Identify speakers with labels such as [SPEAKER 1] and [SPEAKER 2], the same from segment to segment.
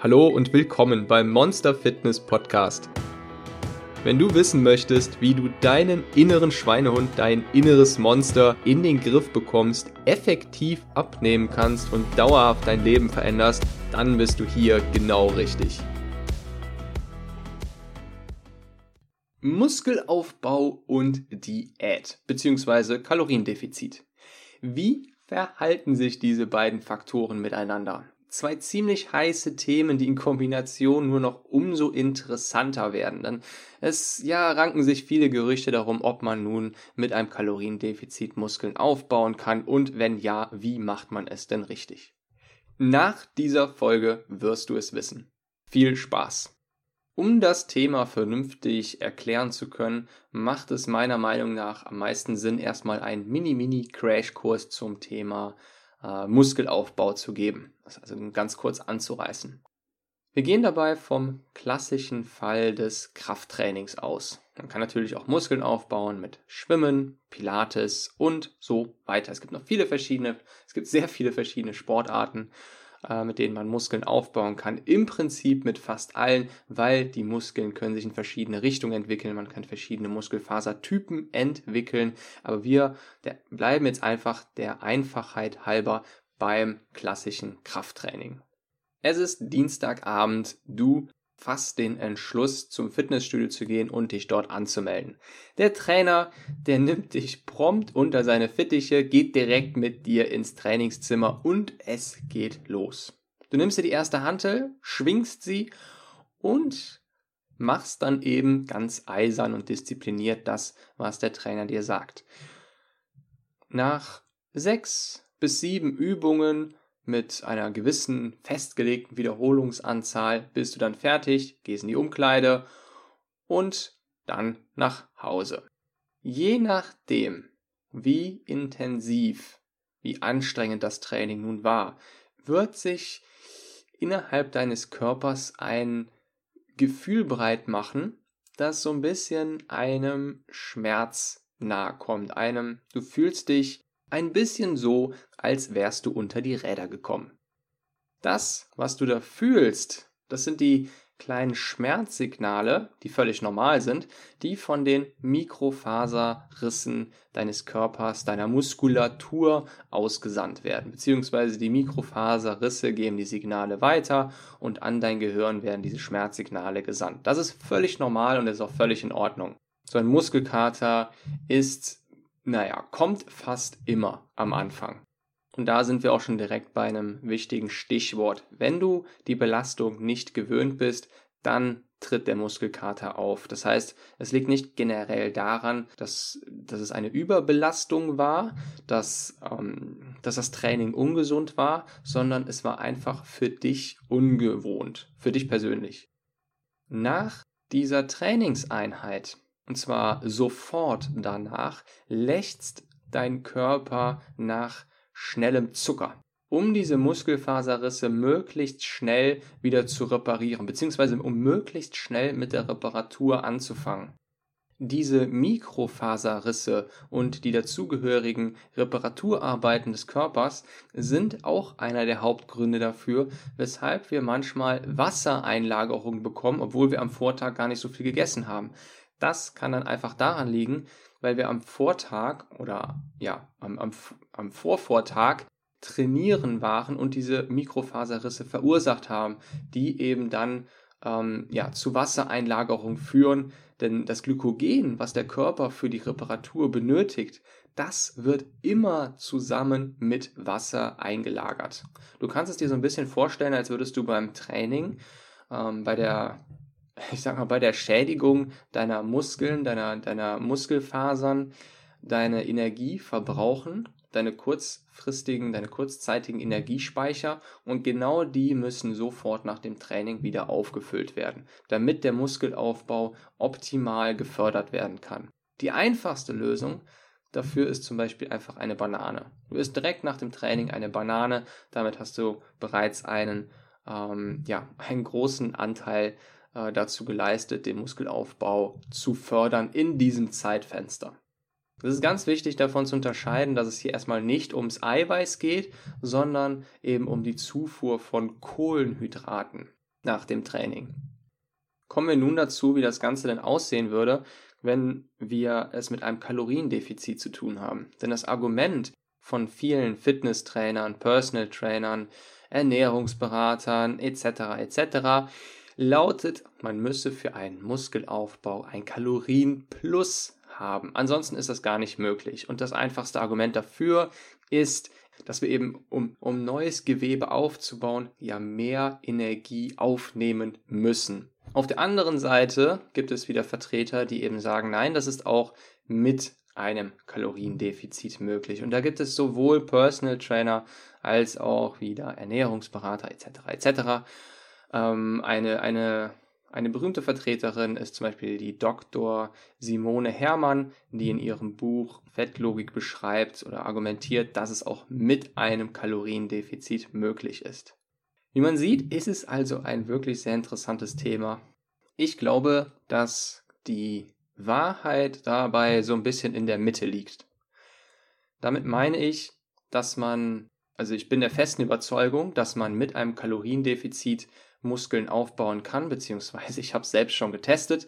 [SPEAKER 1] Hallo und willkommen beim Monster Fitness Podcast. Wenn du wissen möchtest, wie du deinen inneren Schweinehund, dein inneres Monster in den Griff bekommst, effektiv abnehmen kannst und dauerhaft dein Leben veränderst, dann bist du hier genau richtig. Muskelaufbau und Diät bzw. Kaloriendefizit. Wie verhalten sich diese beiden Faktoren miteinander? Zwei ziemlich heiße Themen, die in Kombination nur noch umso interessanter werden. Denn es ja ranken sich viele Gerüchte darum, ob man nun mit einem Kaloriendefizit Muskeln aufbauen kann und wenn ja, wie macht man es denn richtig? Nach dieser Folge wirst du es wissen. Viel Spaß! Um das Thema vernünftig erklären zu können, macht es meiner Meinung nach am meisten Sinn, erstmal einen Mini-Mini-Crashkurs zum Thema Muskelaufbau zu geben. Das also ganz kurz anzureißen. Wir gehen dabei vom klassischen Fall des Krafttrainings aus. Man kann natürlich auch Muskeln aufbauen mit Schwimmen, Pilates und so weiter. Es gibt noch viele verschiedene, es gibt sehr viele verschiedene Sportarten äh, mit denen man Muskeln aufbauen kann. Im Prinzip mit fast allen, weil die Muskeln können sich in verschiedene Richtungen entwickeln. Man kann verschiedene Muskelfasertypen entwickeln. Aber wir bleiben jetzt einfach der Einfachheit halber beim klassischen Krafttraining. Es ist Dienstagabend, du fast den Entschluss, zum Fitnessstudio zu gehen und dich dort anzumelden. Der Trainer, der nimmt dich prompt unter seine Fittiche, geht direkt mit dir ins Trainingszimmer und es geht los. Du nimmst dir die erste Hantel, schwingst sie und machst dann eben ganz eisern und diszipliniert das, was der Trainer dir sagt. Nach sechs bis sieben Übungen mit einer gewissen festgelegten Wiederholungsanzahl bist du dann fertig, gehst in die Umkleide und dann nach Hause. Je nachdem, wie intensiv, wie anstrengend das Training nun war, wird sich innerhalb deines Körpers ein Gefühl breit machen, das so ein bisschen einem Schmerz nahe kommt, einem, du fühlst dich ein bisschen so, als wärst du unter die Räder gekommen. Das, was du da fühlst, das sind die kleinen Schmerzsignale, die völlig normal sind, die von den Mikrofaserrissen deines Körpers, deiner Muskulatur ausgesandt werden. Beziehungsweise die Mikrofaserrisse geben die Signale weiter und an dein Gehirn werden diese Schmerzsignale gesandt. Das ist völlig normal und ist auch völlig in Ordnung. So ein Muskelkater ist naja, kommt fast immer am Anfang. Und da sind wir auch schon direkt bei einem wichtigen Stichwort. Wenn du die Belastung nicht gewöhnt bist, dann tritt der Muskelkater auf. Das heißt, es liegt nicht generell daran, dass, dass es eine Überbelastung war, dass, ähm, dass das Training ungesund war, sondern es war einfach für dich ungewohnt, für dich persönlich. Nach dieser Trainingseinheit und zwar sofort danach, lechzt dein Körper nach schnellem Zucker, um diese Muskelfaserrisse möglichst schnell wieder zu reparieren, beziehungsweise um möglichst schnell mit der Reparatur anzufangen. Diese Mikrofaserrisse und die dazugehörigen Reparaturarbeiten des Körpers sind auch einer der Hauptgründe dafür, weshalb wir manchmal Wassereinlagerungen bekommen, obwohl wir am Vortag gar nicht so viel gegessen haben. Das kann dann einfach daran liegen, weil wir am Vortag oder ja, am, am, am Vorvortag trainieren waren und diese Mikrofaserrisse verursacht haben, die eben dann ähm, ja, zu Wassereinlagerung führen. Denn das Glykogen, was der Körper für die Reparatur benötigt, das wird immer zusammen mit Wasser eingelagert. Du kannst es dir so ein bisschen vorstellen, als würdest du beim Training ähm, bei der ich sag mal, bei der Schädigung deiner Muskeln, deiner, deiner Muskelfasern, deine Energie verbrauchen, deine kurzfristigen, deine kurzzeitigen Energiespeicher und genau die müssen sofort nach dem Training wieder aufgefüllt werden, damit der Muskelaufbau optimal gefördert werden kann. Die einfachste Lösung dafür ist zum Beispiel einfach eine Banane. Du isst direkt nach dem Training eine Banane, damit hast du bereits einen, ähm, ja, einen großen Anteil äh, dazu geleistet, den Muskelaufbau zu fördern in diesem Zeitfenster. Es ist ganz wichtig davon zu unterscheiden, dass es hier erstmal nicht ums Eiweiß geht, sondern eben um die Zufuhr von Kohlenhydraten. nach dem Training. Kommen wir nun dazu, wie das Ganze denn aussehen würde, wenn wir es mit einem Kaloriendefizit zu tun haben. Denn das Argument von vielen Fitnesstrainern, Personal Trainern, Ernährungsberatern etc. etc. lautet, man müsse für einen Muskelaufbau ein Kalorienplus haben. Ansonsten ist das gar nicht möglich. Und das einfachste Argument dafür ist, dass wir eben, um, um neues Gewebe aufzubauen, ja mehr Energie aufnehmen müssen. Auf der anderen Seite gibt es wieder Vertreter, die eben sagen, nein, das ist auch mit einem Kaloriendefizit möglich. Und da gibt es sowohl Personal Trainer als auch wieder Ernährungsberater etc. etc. Ähm, eine, eine eine berühmte Vertreterin ist zum Beispiel die Dr. Simone Herrmann, die in ihrem Buch Fettlogik beschreibt oder argumentiert, dass es auch mit einem Kaloriendefizit möglich ist. Wie man sieht, ist es also ein wirklich sehr interessantes Thema. Ich glaube, dass die Wahrheit dabei so ein bisschen in der Mitte liegt. Damit meine ich, dass man, also ich bin der festen Überzeugung, dass man mit einem Kaloriendefizit Muskeln aufbauen kann, beziehungsweise ich habe es selbst schon getestet.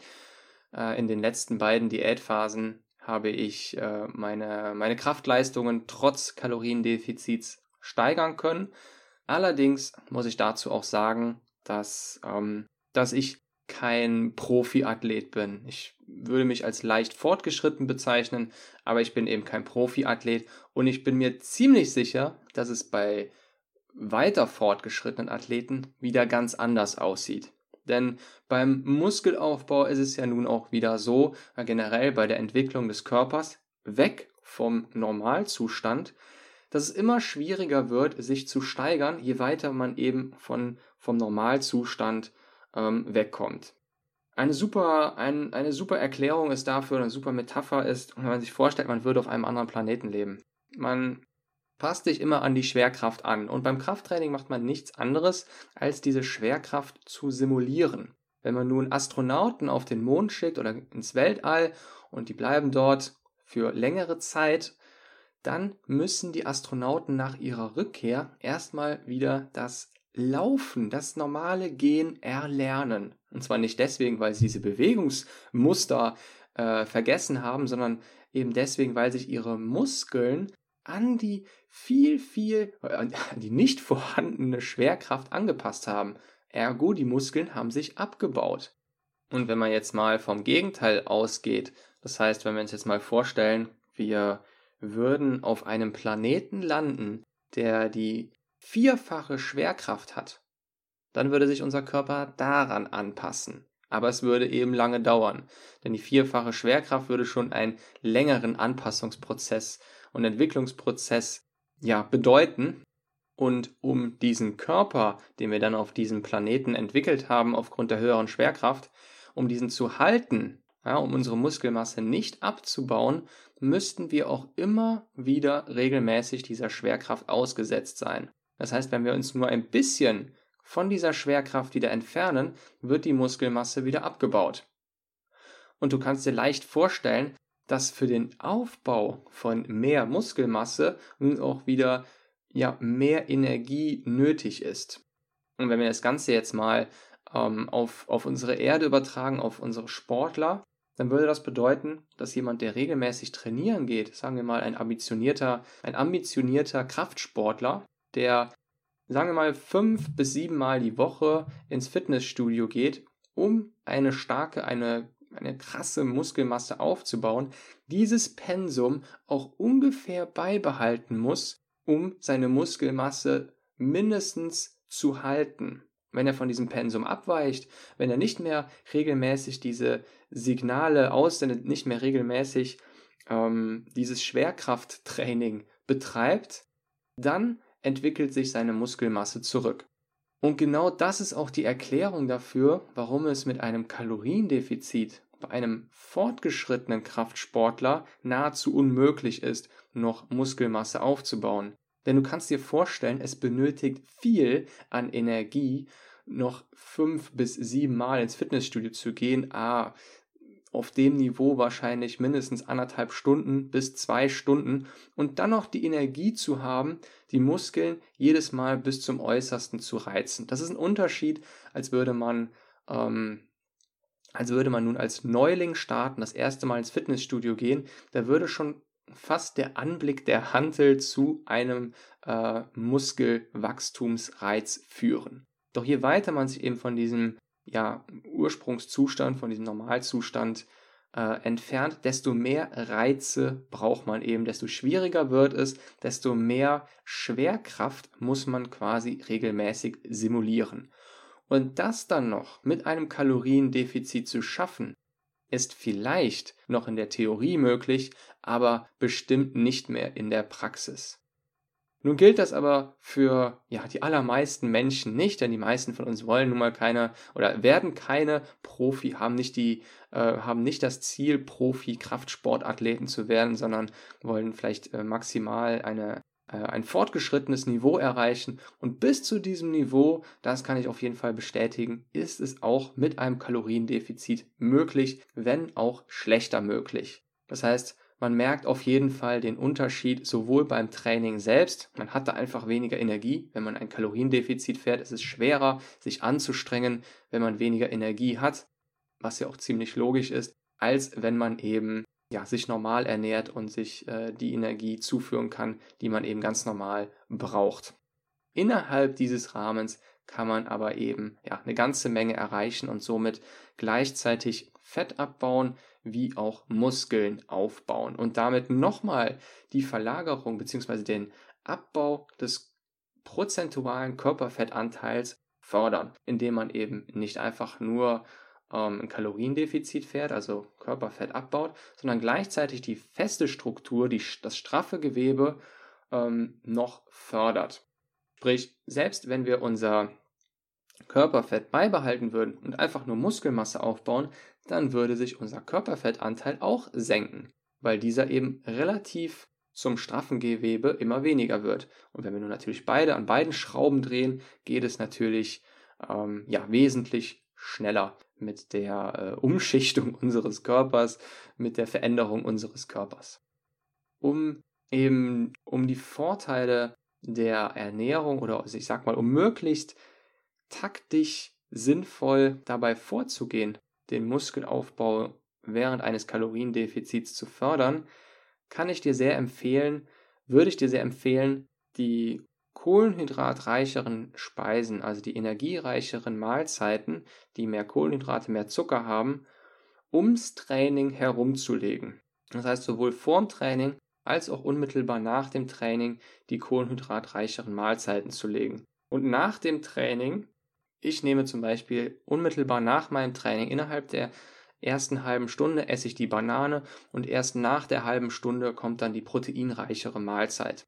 [SPEAKER 1] Äh, in den letzten beiden Diätphasen habe ich äh, meine, meine Kraftleistungen trotz Kaloriendefizits steigern können. Allerdings muss ich dazu auch sagen, dass, ähm, dass ich kein Profiathlet bin. Ich würde mich als leicht fortgeschritten bezeichnen, aber ich bin eben kein Profiathlet und ich bin mir ziemlich sicher, dass es bei weiter fortgeschrittenen Athleten wieder ganz anders aussieht. Denn beim Muskelaufbau ist es ja nun auch wieder so, generell bei der Entwicklung des Körpers, weg vom Normalzustand, dass es immer schwieriger wird, sich zu steigern, je weiter man eben von, vom Normalzustand ähm, wegkommt. Eine super, ein, eine super Erklärung ist dafür, eine super Metapher ist, wenn man sich vorstellt, man würde auf einem anderen Planeten leben. Man passt dich immer an die Schwerkraft an. Und beim Krafttraining macht man nichts anderes, als diese Schwerkraft zu simulieren. Wenn man nun Astronauten auf den Mond schickt oder ins Weltall und die bleiben dort für längere Zeit, dann müssen die Astronauten nach ihrer Rückkehr erstmal wieder das Laufen, das normale Gehen erlernen. Und zwar nicht deswegen, weil sie diese Bewegungsmuster äh, vergessen haben, sondern eben deswegen, weil sich ihre Muskeln an die viel, viel, an die nicht vorhandene Schwerkraft angepasst haben. Ergo, die Muskeln haben sich abgebaut. Und wenn man jetzt mal vom Gegenteil ausgeht, das heißt, wenn wir uns jetzt mal vorstellen, wir würden auf einem Planeten landen, der die vierfache Schwerkraft hat, dann würde sich unser Körper daran anpassen. Aber es würde eben lange dauern, denn die vierfache Schwerkraft würde schon einen längeren Anpassungsprozess und Entwicklungsprozess ja bedeuten. Und um diesen Körper, den wir dann auf diesem Planeten entwickelt haben aufgrund der höheren Schwerkraft, um diesen zu halten, ja, um unsere Muskelmasse nicht abzubauen, müssten wir auch immer wieder regelmäßig dieser Schwerkraft ausgesetzt sein. Das heißt, wenn wir uns nur ein bisschen von dieser Schwerkraft wieder entfernen, wird die Muskelmasse wieder abgebaut. Und du kannst dir leicht vorstellen, dass für den Aufbau von mehr Muskelmasse nun auch wieder ja, mehr Energie nötig ist. Und wenn wir das Ganze jetzt mal ähm, auf, auf unsere Erde übertragen, auf unsere Sportler, dann würde das bedeuten, dass jemand, der regelmäßig trainieren geht, sagen wir mal ein ambitionierter, ein ambitionierter Kraftsportler, der, sagen wir mal, fünf bis sieben Mal die Woche ins Fitnessstudio geht, um eine starke, eine eine krasse Muskelmasse aufzubauen, dieses Pensum auch ungefähr beibehalten muss, um seine Muskelmasse mindestens zu halten. Wenn er von diesem Pensum abweicht, wenn er nicht mehr regelmäßig diese Signale aussendet, nicht mehr regelmäßig ähm, dieses Schwerkrafttraining betreibt, dann entwickelt sich seine Muskelmasse zurück. Und genau das ist auch die Erklärung dafür, warum es mit einem Kaloriendefizit bei einem fortgeschrittenen Kraftsportler nahezu unmöglich ist, noch Muskelmasse aufzubauen. Denn du kannst dir vorstellen, es benötigt viel an Energie, noch fünf bis sieben Mal ins Fitnessstudio zu gehen, A, auf dem Niveau wahrscheinlich mindestens anderthalb Stunden bis zwei Stunden und dann noch die Energie zu haben, die Muskeln jedes Mal bis zum Äußersten zu reizen. Das ist ein Unterschied, als würde man, ähm, als würde man nun als Neuling starten, das erste Mal ins Fitnessstudio gehen. Da würde schon fast der Anblick der Hantel zu einem äh, Muskelwachstumsreiz führen. Doch je weiter man sich eben von diesem ja, Ursprungszustand, von diesem Normalzustand äh, entfernt, desto mehr Reize braucht man eben, desto schwieriger wird es, desto mehr Schwerkraft muss man quasi regelmäßig simulieren. Und das dann noch mit einem Kaloriendefizit zu schaffen, ist vielleicht noch in der Theorie möglich, aber bestimmt nicht mehr in der Praxis. Nun gilt das aber für ja, die allermeisten Menschen nicht, denn die meisten von uns wollen nun mal keine oder werden keine Profi, haben nicht die, äh, haben nicht das Ziel, Profi-Kraftsportathleten zu werden, sondern wollen vielleicht äh, maximal eine, äh, ein fortgeschrittenes Niveau erreichen. Und bis zu diesem Niveau, das kann ich auf jeden Fall bestätigen, ist es auch mit einem Kaloriendefizit möglich, wenn auch schlechter möglich. Das heißt, man merkt auf jeden Fall den Unterschied sowohl beim Training selbst, man hat da einfach weniger Energie, wenn man ein Kaloriendefizit fährt, es ist schwerer, sich anzustrengen, wenn man weniger Energie hat, was ja auch ziemlich logisch ist, als wenn man eben ja, sich normal ernährt und sich äh, die Energie zuführen kann, die man eben ganz normal braucht. Innerhalb dieses Rahmens kann man aber eben ja, eine ganze Menge erreichen und somit gleichzeitig Fett abbauen, wie auch Muskeln aufbauen und damit nochmal die Verlagerung bzw. den Abbau des prozentualen Körperfettanteils fördern, indem man eben nicht einfach nur ähm, ein Kaloriendefizit fährt, also Körperfett abbaut, sondern gleichzeitig die feste Struktur, die, das straffe Gewebe ähm, noch fördert. Sprich, selbst wenn wir unser Körperfett beibehalten würden und einfach nur Muskelmasse aufbauen, dann würde sich unser Körperfettanteil auch senken, weil dieser eben relativ zum straffen Gewebe immer weniger wird. Und wenn wir nun natürlich beide an beiden Schrauben drehen, geht es natürlich ähm, ja, wesentlich schneller mit der äh, Umschichtung unseres Körpers, mit der Veränderung unseres Körpers. Um eben um die Vorteile der Ernährung oder also ich sag mal, um möglichst taktisch sinnvoll dabei vorzugehen, den Muskelaufbau während eines Kaloriendefizits zu fördern, kann ich dir sehr empfehlen, würde ich dir sehr empfehlen, die kohlenhydratreicheren Speisen, also die energiereicheren Mahlzeiten, die mehr Kohlenhydrate, mehr Zucker haben, ums Training herumzulegen. Das heißt, sowohl vorm Training als auch unmittelbar nach dem Training die kohlenhydratreicheren Mahlzeiten zu legen. Und nach dem Training ich nehme zum Beispiel unmittelbar nach meinem Training innerhalb der ersten halben Stunde esse ich die Banane und erst nach der halben Stunde kommt dann die proteinreichere Mahlzeit.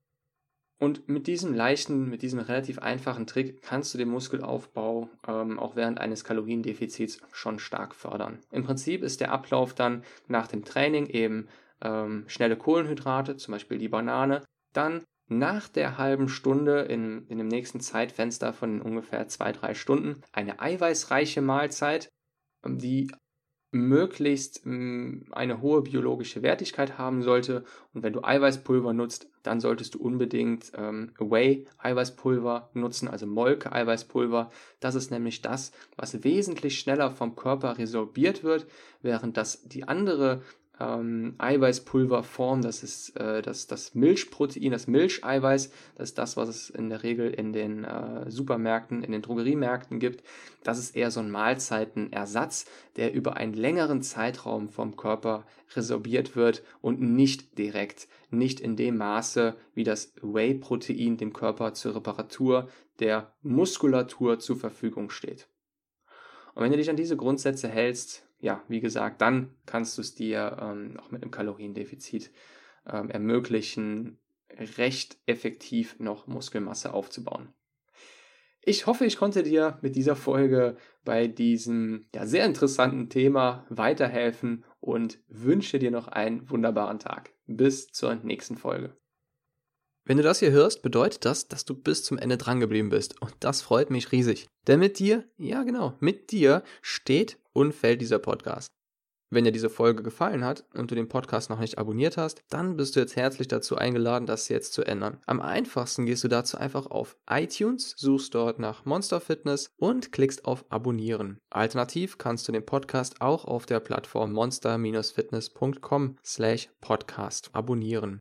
[SPEAKER 1] Und mit diesem leichten, mit diesem relativ einfachen Trick kannst du den Muskelaufbau ähm, auch während eines Kaloriendefizits schon stark fördern. Im Prinzip ist der Ablauf dann nach dem Training eben ähm, schnelle Kohlenhydrate, zum Beispiel die Banane, dann nach der halben Stunde in, in dem nächsten Zeitfenster von ungefähr zwei, drei Stunden eine eiweißreiche Mahlzeit, die möglichst mm, eine hohe biologische Wertigkeit haben sollte. Und wenn du Eiweißpulver nutzt, dann solltest du unbedingt ähm, Whey-Eiweißpulver nutzen, also Molke-Eiweißpulver. Das ist nämlich das, was wesentlich schneller vom Körper resorbiert wird, während das die andere ähm, Eiweißpulverform, das ist äh, das, das Milchprotein, das Milcheiweiß, das ist das, was es in der Regel in den äh, Supermärkten, in den Drogeriemärkten gibt. Das ist eher so ein Mahlzeitenersatz, der über einen längeren Zeitraum vom Körper resorbiert wird und nicht direkt, nicht in dem Maße, wie das Whey-Protein dem Körper zur Reparatur der Muskulatur zur Verfügung steht. Und wenn du dich an diese Grundsätze hältst, ja, wie gesagt, dann kannst du es dir ähm, auch mit einem Kaloriendefizit ähm, ermöglichen, recht effektiv noch Muskelmasse aufzubauen. Ich hoffe, ich konnte dir mit dieser Folge bei diesem ja, sehr interessanten Thema weiterhelfen und wünsche dir noch einen wunderbaren Tag. Bis zur nächsten Folge. Wenn du das hier hörst, bedeutet das, dass du bis zum Ende drangeblieben bist. Und das freut mich riesig. Denn mit dir, ja genau, mit dir steht und fällt dieser Podcast. Wenn dir diese Folge gefallen hat und du den Podcast noch nicht abonniert hast, dann bist du jetzt herzlich dazu eingeladen, das jetzt zu ändern. Am einfachsten gehst du dazu einfach auf iTunes, suchst dort nach Monster Fitness und klickst auf Abonnieren. Alternativ kannst du den Podcast auch auf der Plattform monster-fitness.com slash podcast abonnieren.